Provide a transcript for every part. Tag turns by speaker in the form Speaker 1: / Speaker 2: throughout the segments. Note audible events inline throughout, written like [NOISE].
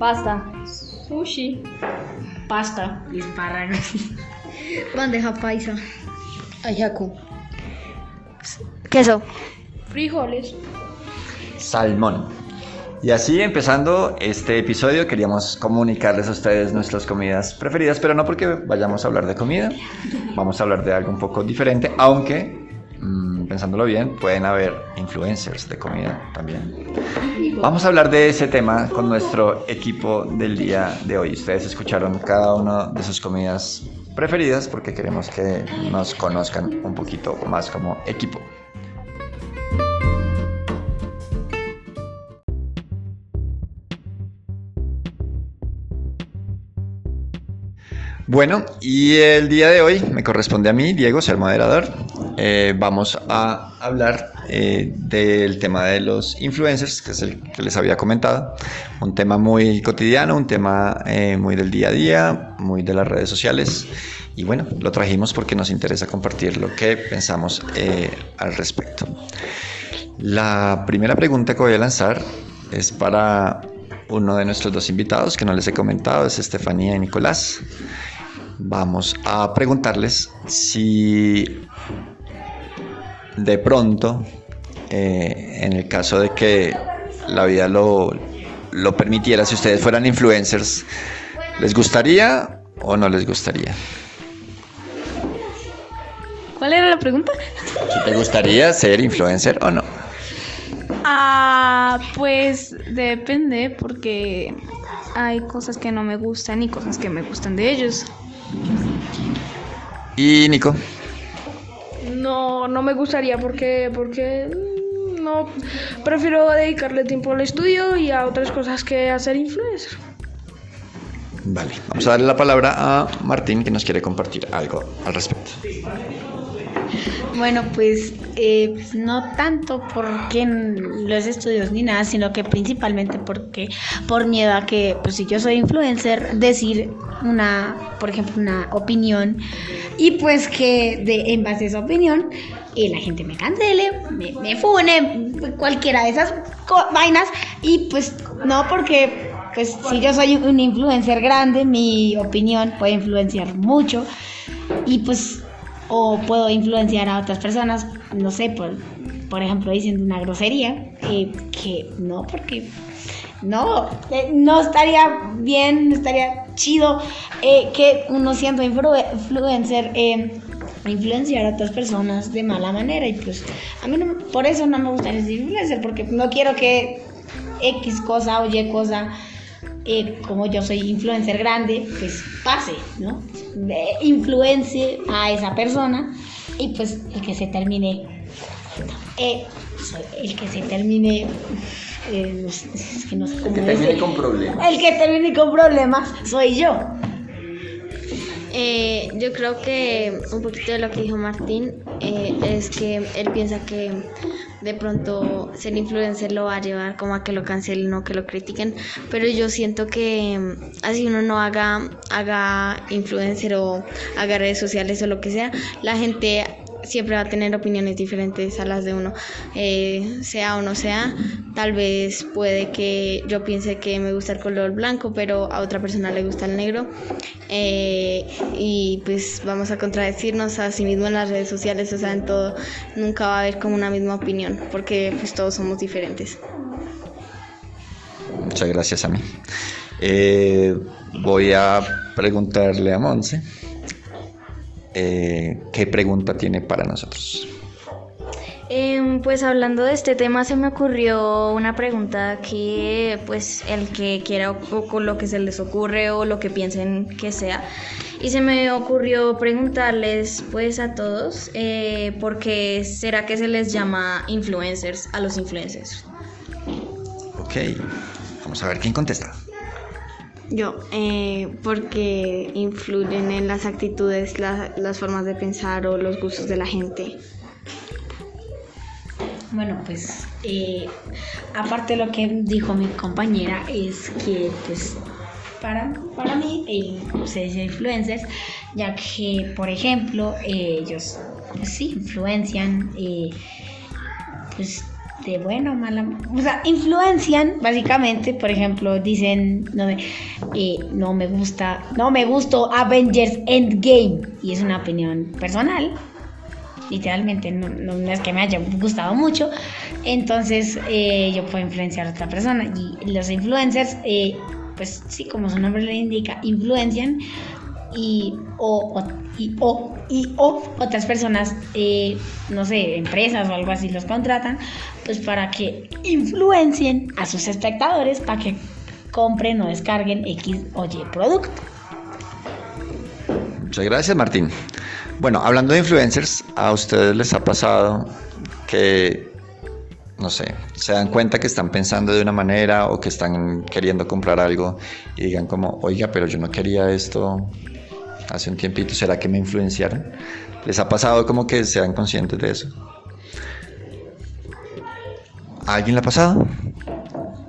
Speaker 1: Pasta. Sushi.
Speaker 2: Pasta. Espárragos. [LAUGHS]
Speaker 3: Bandeja paisa.
Speaker 2: Ayaco.
Speaker 1: Queso. Frijoles.
Speaker 4: Salmón. Y así empezando este episodio queríamos comunicarles a ustedes nuestras comidas preferidas, pero no porque vayamos a hablar de comida, vamos a hablar de algo un poco diferente, aunque pensándolo bien, pueden haber influencers de comida también. Vamos a hablar de ese tema con nuestro equipo del día de hoy. Ustedes escucharon cada una de sus comidas preferidas porque queremos que nos conozcan un poquito más como equipo. Bueno, y el día de hoy me corresponde a mí, Diego, ser moderador. Eh, vamos a hablar eh, del tema de los influencers, que es el que les había comentado. Un tema muy cotidiano, un tema eh, muy del día a día, muy de las redes sociales. Y bueno, lo trajimos porque nos interesa compartir lo que pensamos al respecto. La primera pregunta que voy a lanzar es para uno de nuestros dos invitados que no les he comentado, es Estefanía y Nicolás vamos a preguntarles si de pronto, eh, en el caso de que la vida lo, lo permitiera, si ustedes fueran influencers, ¿les gustaría o no les gustaría?
Speaker 1: ¿Cuál era la pregunta?
Speaker 4: Si te gustaría ser influencer o no.
Speaker 1: Ah, pues depende porque hay cosas que no me gustan y cosas que me gustan de ellos.
Speaker 4: ¿Y Nico?
Speaker 5: No, me gustaría porque, porque mm, no prefiero dedicarle tiempo al estudio y a otras cosas que hacer influencer.
Speaker 4: Vale, vamos a darle la palabra a Martín que nos quiere compartir algo al respecto.
Speaker 2: Bueno, pues, eh, pues no tanto porque los estudios ni nada, sino que principalmente porque por miedo a que, pues si yo soy influencer, decir una, por ejemplo, una opinión y pues que de, en base a esa opinión eh, la gente me cancele, me, me fune, cualquiera de esas vainas. Y pues no porque pues si yo soy un influencer grande, mi opinión puede influenciar mucho. Y pues o puedo influenciar a otras personas, no sé, por, por ejemplo, diciendo una grosería, eh, que no, porque no, eh, no estaría bien, no estaría chido eh, que uno siendo influencer influenciar a otras personas de mala manera y pues a mí no, por eso no me gusta ser influencer porque no quiero que X cosa o Y cosa eh, como yo soy influencer grande, pues pase, ¿no? Influencie a esa persona y pues el que se termine, eh, el que se termine,
Speaker 4: eh, es que no sé cómo El que termine con problemas.
Speaker 2: El que termine con problemas soy yo.
Speaker 3: Yo creo que un poquito de lo que dijo Martín es que él piensa que de pronto ser influencer lo va a llevar como a que lo cancelen o que lo critiquen, pero yo siento que mm, así uno no haga, haga influencer o haga redes sociales o lo que sea, la gente siempre va a tener opiniones diferentes a las de uno, eh, sea o no sea. Tal vez puede que yo piense que me gusta el color blanco, pero a otra persona le gusta el negro. Eh, y pues vamos a contradecirnos a sí mismo en las redes sociales, o sea, en todo. Nunca va a haber como una misma opinión, porque pues todos somos diferentes.
Speaker 4: Muchas gracias a mí. Eh, voy a preguntarle a Monse. Eh, ¿qué pregunta tiene para nosotros?
Speaker 6: Em, pues hablando de este tema se me ocurrió una pregunta que pues el que quiera o, lo que se les ocurre o lo que piensen que sea y se me ocurrió preguntarles pues a todos eh, por qué será que se les llama influencers a los influencers.
Speaker 4: Ok, vamos a ver quién contesta.
Speaker 3: Yo, eh, porque influyen en las actitudes, las formas de pensar o los gustos de la gente.
Speaker 2: Bueno, pues eh, aparte de lo que dijo mi compañera es que pues para, para mí eh, se dice influencers, ya que por ejemplo ellos pues, sí influencian pues de bueno o mala, o sea, influencian básicamente, por ejemplo, dicen, no, eh, no me gusta, no me gustó Avengers Endgame y es una opinión personal, literalmente no, no es que me haya gustado mucho, entonces eh, yo puedo influenciar a otra persona y los influencers, eh, pues sí, como su nombre le indica, influencian y o, o- y, o, y o otras personas, eh, no sé, empresas o algo así los contratan, pues para que influencien a sus espectadores para que compren o descarguen X o Y producto.
Speaker 4: Muchas gracias, Martín. Bueno, hablando de influencers, ¿a ustedes les ha pasado que, no sé, se dan cuenta que están pensando de una manera o que están queriendo comprar algo y digan como, oiga, pero yo no quería esto hace un tiempito, ¿será que me influenciaron? ¿Les ha pasado como que sean conscientes de eso? ¿A alguien le ha pasado?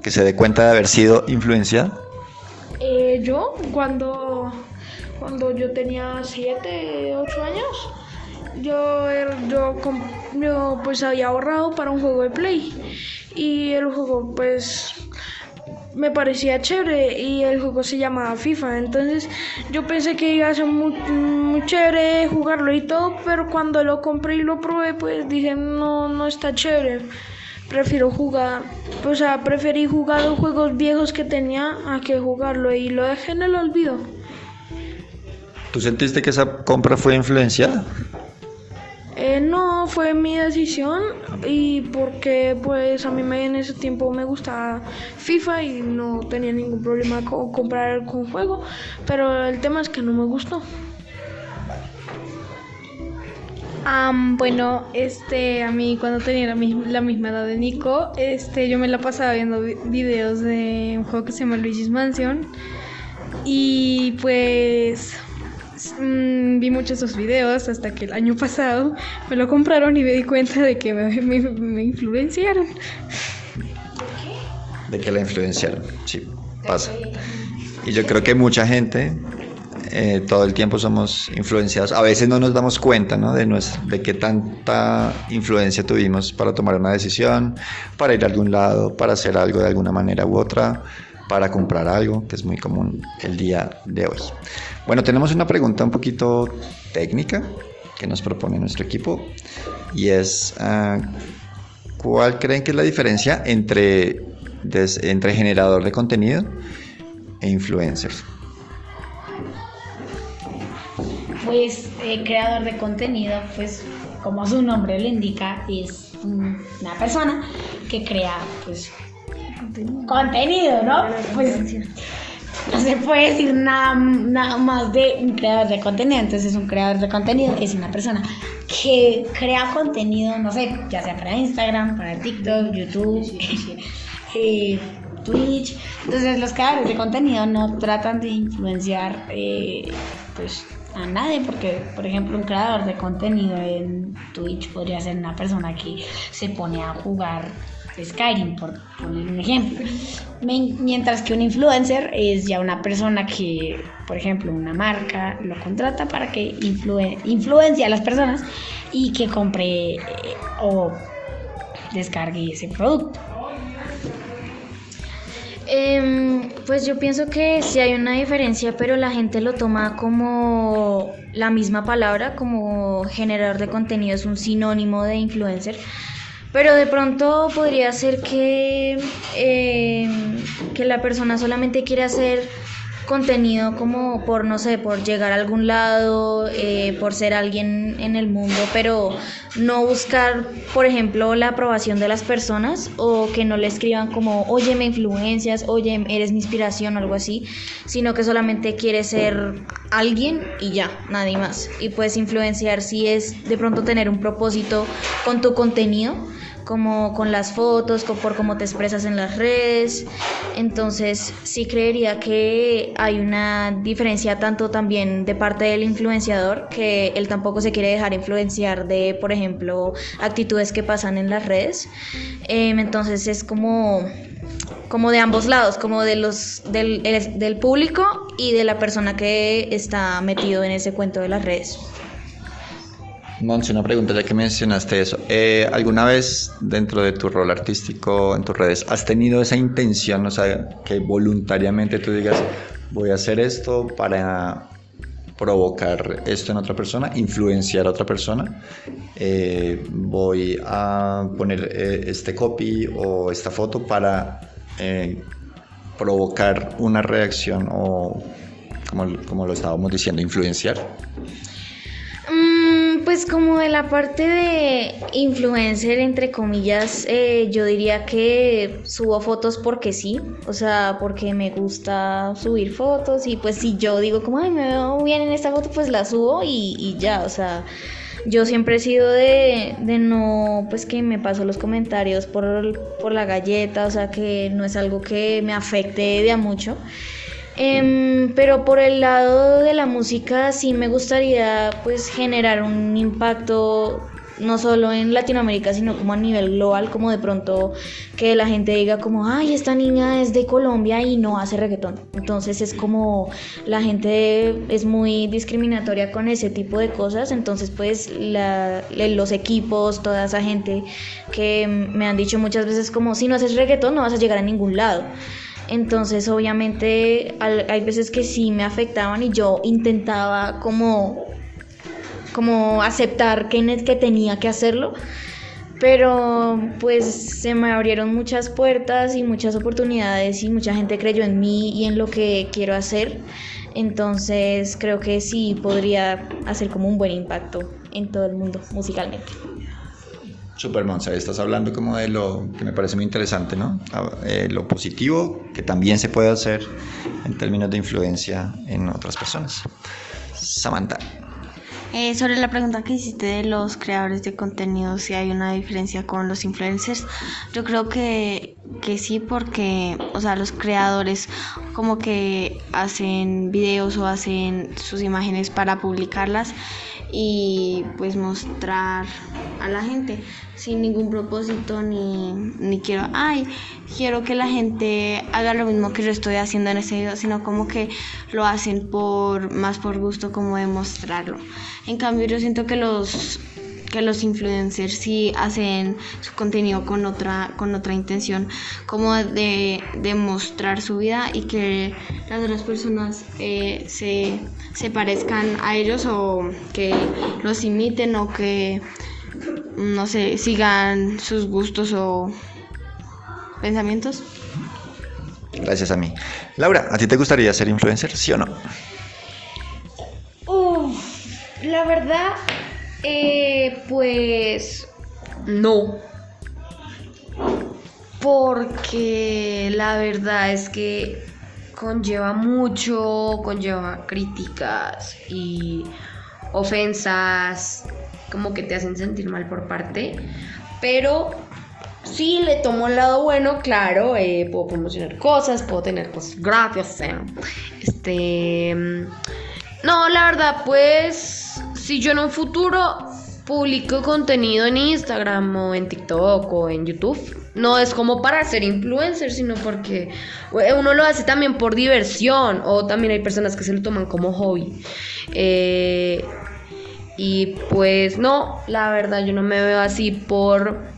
Speaker 4: Que se dé cuenta de haber sido influenciada.
Speaker 5: Eh, yo, cuando, cuando yo tenía 7, 8 años, yo, er- yo, yo pues había ahorrado para un juego de Play. Y el juego pues me parecía chévere y el juego se llamaba FIFA. Entonces yo pensé que iba a ser muy, muy chévere jugarlo y todo, pero cuando lo compré y lo probé pues dije no, no está chévere. Prefiero jugar, o sea, preferí jugar los juegos viejos que tenía a que jugarlo y lo dejé en el olvido.
Speaker 4: ¿Tú sentiste que esa compra fue influenciada?
Speaker 5: Eh, no, fue mi decisión y porque pues a mí me, en ese tiempo me gustaba FIFA y no tenía ningún problema con comprar con juego, pero el tema es que no me gustó.
Speaker 1: Am, bueno, este, a mí cuando tenía la, mis- la misma edad de Nico, este, yo me la pasaba viendo vi- videos de un juego que se llama Luigi's Mansion y pues mm, vi muchos de esos videos hasta que el año pasado me lo compraron y me di cuenta de que me, me- me influenciaron.
Speaker 4: de que la influenciaron. Sí, pasa. Y yo creo que mucha gente, eh, todo el tiempo somos influenciados. A veces no nos damos cuenta. De, qué tanta influencia tuvimos para tomar una decisión, para ir a algún lado, para hacer algo de alguna manera u otra, para comprar algo, que es muy común el día de hoy. Bueno, tenemos una pregunta un poquito técnica que nos propone nuestro equipo y es... ah, ¿Cuál creen que es la diferencia entre, entre generador de contenido e influencer?
Speaker 2: Pues eh, creador de contenido, pues como su nombre lo indica, es un- una persona que crea pues contenido, ¿no? Pues no se puede decir nada, nada más de un creador de contenido. Entonces un creador de contenido es una persona que crea contenido, no sé, ya sea para Instagram, para TikTok, YouTube, [LAUGHS] eh, Twitch. Entonces los creadores de contenido no tratan de influenciar eh, pues a nadie porque por ejemplo un creador de contenido en Twitch podría ser una persona que se pone a jugar Skyrim por poner un ejemplo. Mientras que un influencer es ya una persona que por ejemplo una marca lo contrata para que influe- influencie a las personas y que compre eh, o descargue ese producto
Speaker 6: Em, pues yo pienso que sí hay una diferencia, pero la gente lo toma como la misma palabra, como generador de contenido es un sinónimo de influencer. Pero de pronto podría ser que, em, que la persona solamente quiere hacer contenido como por, no sé, por llegar a algún lado, eh, por ser alguien en el mundo, pero no buscar, por ejemplo, la aprobación de las personas o que no le escriban como, oye, me influencias, oye, eres mi inspiración o algo así, sino que solamente quiere ser alguien y ya, nadie más. Y puedes influenciar si es de pronto tener un propósito con tu contenido como con las fotos, por cómo te expresas en las redes. Entonces, sí creería que hay una diferencia tanto también de parte del influenciador, que él tampoco se quiere dejar influenciar de, por ejemplo, actitudes que pasan en las redes. Em, entonces, es como como de ambos lados, como de los del, el- del público y de la persona que está metido en ese cuento de las redes.
Speaker 4: Monse, una pregunta ya que mencionaste eso. Eh, ¿Alguna vez dentro de tu rol artístico en tus redes has tenido esa intención, o sea, que voluntariamente tú digas, voy a hacer esto para provocar esto en otra persona, influenciar a otra persona? Eh, voy a poner eh, este copy o esta foto para eh, provocar una reacción o, como, como lo estábamos diciendo, influenciar.
Speaker 6: Pues como de la parte de influencer, entre comillas, eh, yo diría que subo fotos porque sí, o sea, porque me gusta subir fotos y pues si yo digo como, ay, me veo bien en esta foto, pues la subo y, ya, o sea, yo siempre he sido de, de no, pues que me paso los comentarios por, por la galleta, o sea, que no es algo que me afecte de mucho. Em, pero por el lado de la música sí me gustaría pues generar un impacto no solo en Latinoamérica sino como a nivel global como de pronto que la gente diga como ay esta niña es de Colombia y no hace reggaetón entonces es como la gente es muy discriminatoria con ese tipo de cosas. Entonces pues la- los equipos toda esa gente que me han dicho muchas veces como si no haces reggaetón no vas a llegar a ningún lado entonces, obviamente, hay veces que sí me afectaban y yo intentaba como, como aceptar que, que tenía que hacerlo. Pero pues se me abrieron muchas puertas y muchas oportunidades y mucha gente creyó en mí y en lo que quiero hacer. Entonces creo que sí podría hacer como un buen impacto en todo el mundo musicalmente.
Speaker 4: Super Monza, estás hablando como de lo que me parece muy interesante, ¿no? Ah, eh, lo positivo que también se puede hacer en términos de influencia en otras personas. Samantha,
Speaker 3: Eh, sobre la pregunta que hiciste de los creadores de contenido, si hay una diferencia con los influencers, yo creo que, que sí, porque, o sea, los creadores como que hacen videos o hacen sus imágenes para publicarlas y pues mostrar a la gente sin ningún propósito ni, ni quiero, ay, quiero que la gente haga lo mismo que yo estoy haciendo en ese video, sino como que lo hacen por más por gusto como de mostrarlo. En cambio, yo siento que los que los influencers sí hacen su contenido con otra con otra intención como de, de mostrar su vida y que las otras personas eh, se, se parezcan a ellos o que los imiten o que no sé sigan sus gustos o pensamientos
Speaker 4: gracias a mí. Laura, ¿a ti te gustaría ser influencer, sí o no?
Speaker 7: Uf, la verdad, eh, pues no. Porque la verdad es que conlleva mucho, conlleva críticas y ofensas, como que te hacen sentir mal por parte. Pero sí le tomo el lado bueno, claro, eh, puedo promocionar cosas, puedo tener cosas gratis, sea, este... mm, No, la verdad, pues, si yo en un futuro publico contenido en Instagram o en TikTok o en YouTube, no es como para ser influencer, sino porque uno lo hace también por diversión o también hay personas que se lo toman como hobby. Eh, y pues no, la verdad yo no me veo así por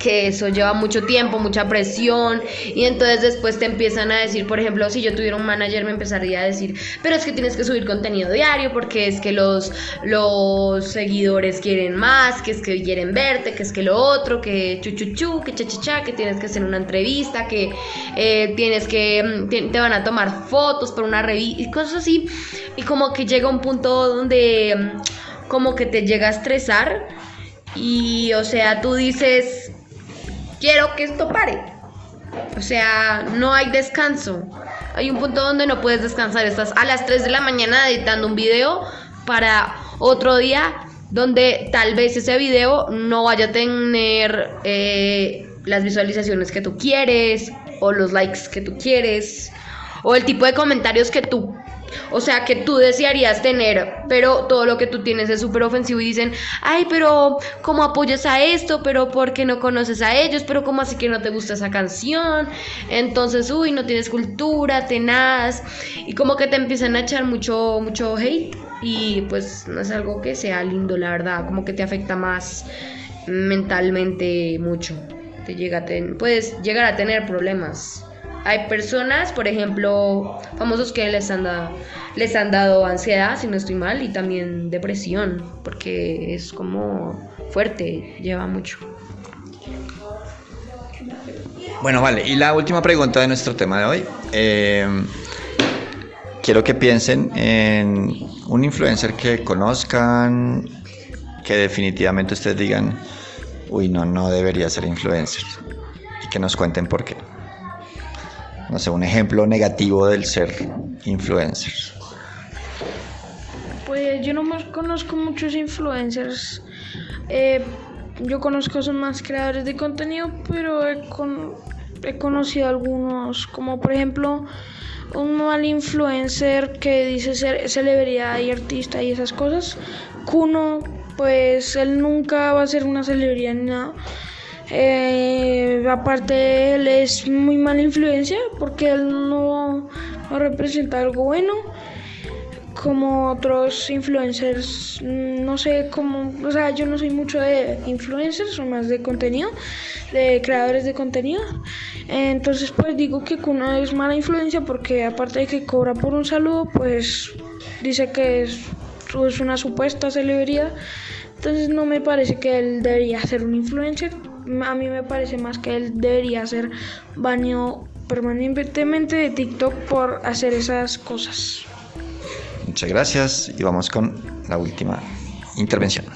Speaker 7: que eso lleva mucho tiempo, mucha presión y entonces después te empiezan a decir, por ejemplo, si yo tuviera un manager me empezaría a decir, pero es que tienes que subir contenido diario porque es que los, los seguidores quieren más, que es que quieren verte, que es que lo otro, que chuchuchu, que chachacha, que tienes que hacer una entrevista, que eh, tienes que, mm, te, van a tomar fotos para una revista y cosas así y como que llega un punto donde mm, como que te llega a estresar y o sea, tú dices, quiero que esto pare. O sea, no hay descanso. Hay un punto donde no puedes descansar. Estás a las 3 de la mañana editando un video para otro día donde tal vez ese video no vaya a tener eh, las visualizaciones que tú quieres o los likes que tú quieres o el tipo de comentarios que tú o sea, que tú desearías tener, pero todo lo que tú tienes es súper ofensivo y dicen, ay, pero ¿cómo apoyas a esto? Pero ¿por qué no conoces a ellos? Pero ¿cómo así que no te gusta esa canción? Entonces, uy, no tienes cultura, tenaz. Y como que te empiezan a echar mucho, mucho hate. y pues no es algo que sea lindo, la verdad, como que te afecta más mentalmente mucho. Te llega a puedes llegar a tener problemas. Hay personas, por ejemplo, famosos que les han, dado, les han dado ansiedad, si no estoy mal, y también depresión, porque es como fuerte, lleva mucho.
Speaker 4: Bueno, vale. Y la última pregunta de nuestro tema de hoy. Eh, quiero que piensen en un influencer que conozcan, que definitivamente ustedes digan, uy, no, no debería ser influencer. Y que nos cuenten por qué. No sé, un ejemplo negativo del ser influencer.
Speaker 5: Pues yo no conozco muchos influencers. Eh, yo conozco son más creadores de contenido, pero he, con- he conocido algunos, como por ejemplo un mal influencer que dice ser celebridad y artista y esas cosas. Kuno, pues él nunca va a ser una celebridad ni nada. Eh, aparte, él es muy mala influencia porque él no, representa algo bueno como otros influencers, no sé cómo, o sea, yo no soy mucho de influencers, soy más de contenido, de creadores de contenido. Entonces, pues digo que Kuno es mala influencia porque aparte de que cobra por un saludo, pues dice que es, es una supuesta celebridad. Entonces no me parece que él debería ser un influencer. A mí me parece más que él debería ser baneado permanentemente de TikTok por hacer esas cosas.
Speaker 4: Muchas gracias y vamos con la última intervención.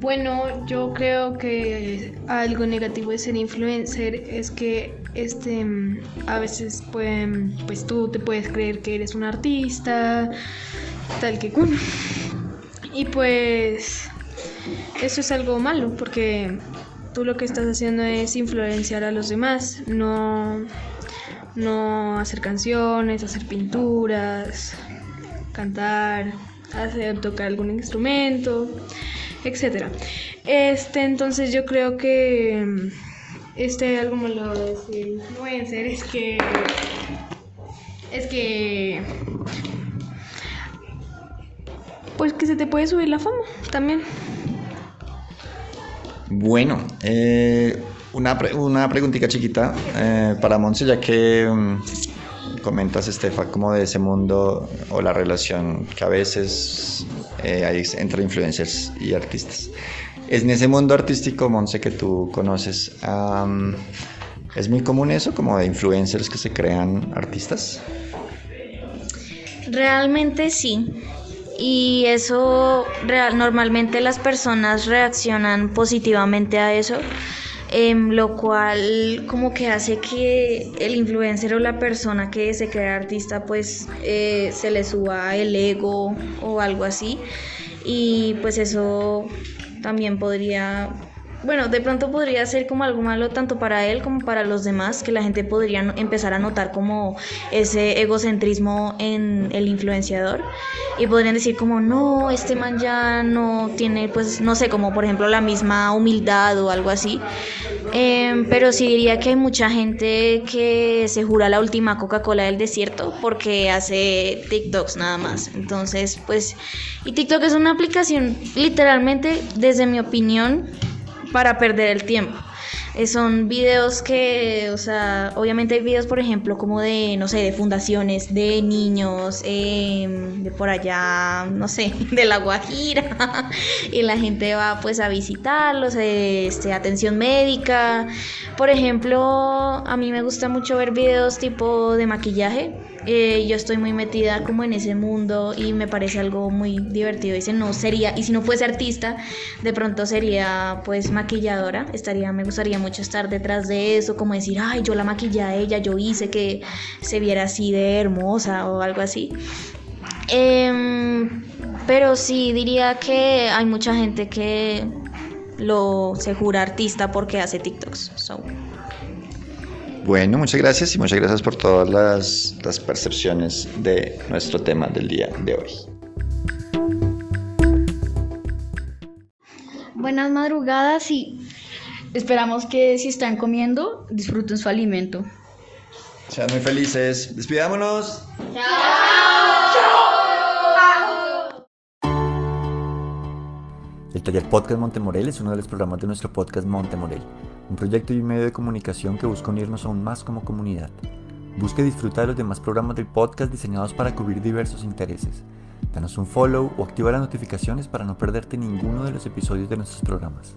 Speaker 1: Bueno, yo creo que algo negativo de ser influencer es que este a veces pueden, pues tú te puedes creer que eres un artista, tal que. Y pues eso es algo malo porque tú lo que estás haciendo es influenciar a los demás, no no hacer canciones, hacer pinturas, cantar, hacer tocar algún instrumento, etcétera. Este, entonces yo creo que este algo malo de ser influencer es que es que pues que se te puede subir la fama también.
Speaker 4: Bueno, eh, una, una preguntita chiquita eh, para Monse, ya que mm, comentas, Estefa, como de ese mundo o la relación que a veces eh, hay entre influencers y artistas. Es en ese mundo artístico, Monse, que tú conoces, am, ¿es muy común eso, como de influencers que se crean artistas?
Speaker 6: Realmente sí. Y eso, normalmente las personas reaccionan positivamente a eso, em, lo cual como que hace que el influencer o la persona que se crea artista pues eh, se le suba el ego o algo así. Y pues eso también podría, bueno, de pronto podría ser como algo malo tanto para él como para los demás, que la gente podría empezar a notar como ese egocentrismo en el influenciador y podrían decir como, no, este man ya no tiene, pues, no sé, como por ejemplo la misma humildad o algo así. Em, pero sí diría que hay mucha gente que se jura la última Coca-Cola del desierto porque hace TikToks nada más. Entonces, pues, y TikTok es una aplicación literalmente, desde mi opinión, para perder el tiempo. Eh, son videos que, o sea, obviamente hay videos, por ejemplo, como de, no sé, de fundaciones, de niños, em, de por allá, no sé, [LAUGHS] de La Guajira, [LAUGHS] y la gente va pues a visitarlos, eh, este, atención médica. Por ejemplo, a mí me gusta mucho ver videos tipo de maquillaje. Eh, yo estoy muy metida como en ese mundo y me parece algo muy divertido. Dice, no sería, y si no fuese artista, de pronto sería pues maquilladora. Estaría, me gustaría mucho estar detrás de eso, como decir, ay, yo la maquillé a ella, yo hice que se viera así de hermosa o algo así. Em, pero sí diría que hay mucha gente que lo se jura artista porque hace TikToks. So.
Speaker 4: Bueno, muchas gracias y muchas gracias por todas las, las percepciones de nuestro tema del día de hoy.
Speaker 2: Buenas madrugadas y esperamos que si están comiendo disfruten su alimento.
Speaker 4: Sean muy felices. Despidámonos. El taller Podcast Montemorel es uno de los programas de nuestro podcast Montemorel, un proyecto y un medio de comunicación que busca unirnos aún más como comunidad. Busque disfrutar de los demás programas del podcast diseñados para cubrir diversos intereses. Danos un follow o activa las notificaciones para no perderte ninguno de los episodios de nuestros programas.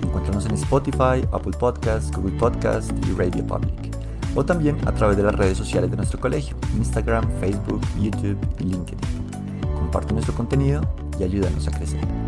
Speaker 4: Encuéntranos en Spotify, Apple Podcasts, Google Podcasts y Radio Public. O también a través de las redes sociales de nuestro colegio, Instagram, Facebook, YouTube y LinkedIn. Comparte nuestro contenido y ayúdanos a crecer.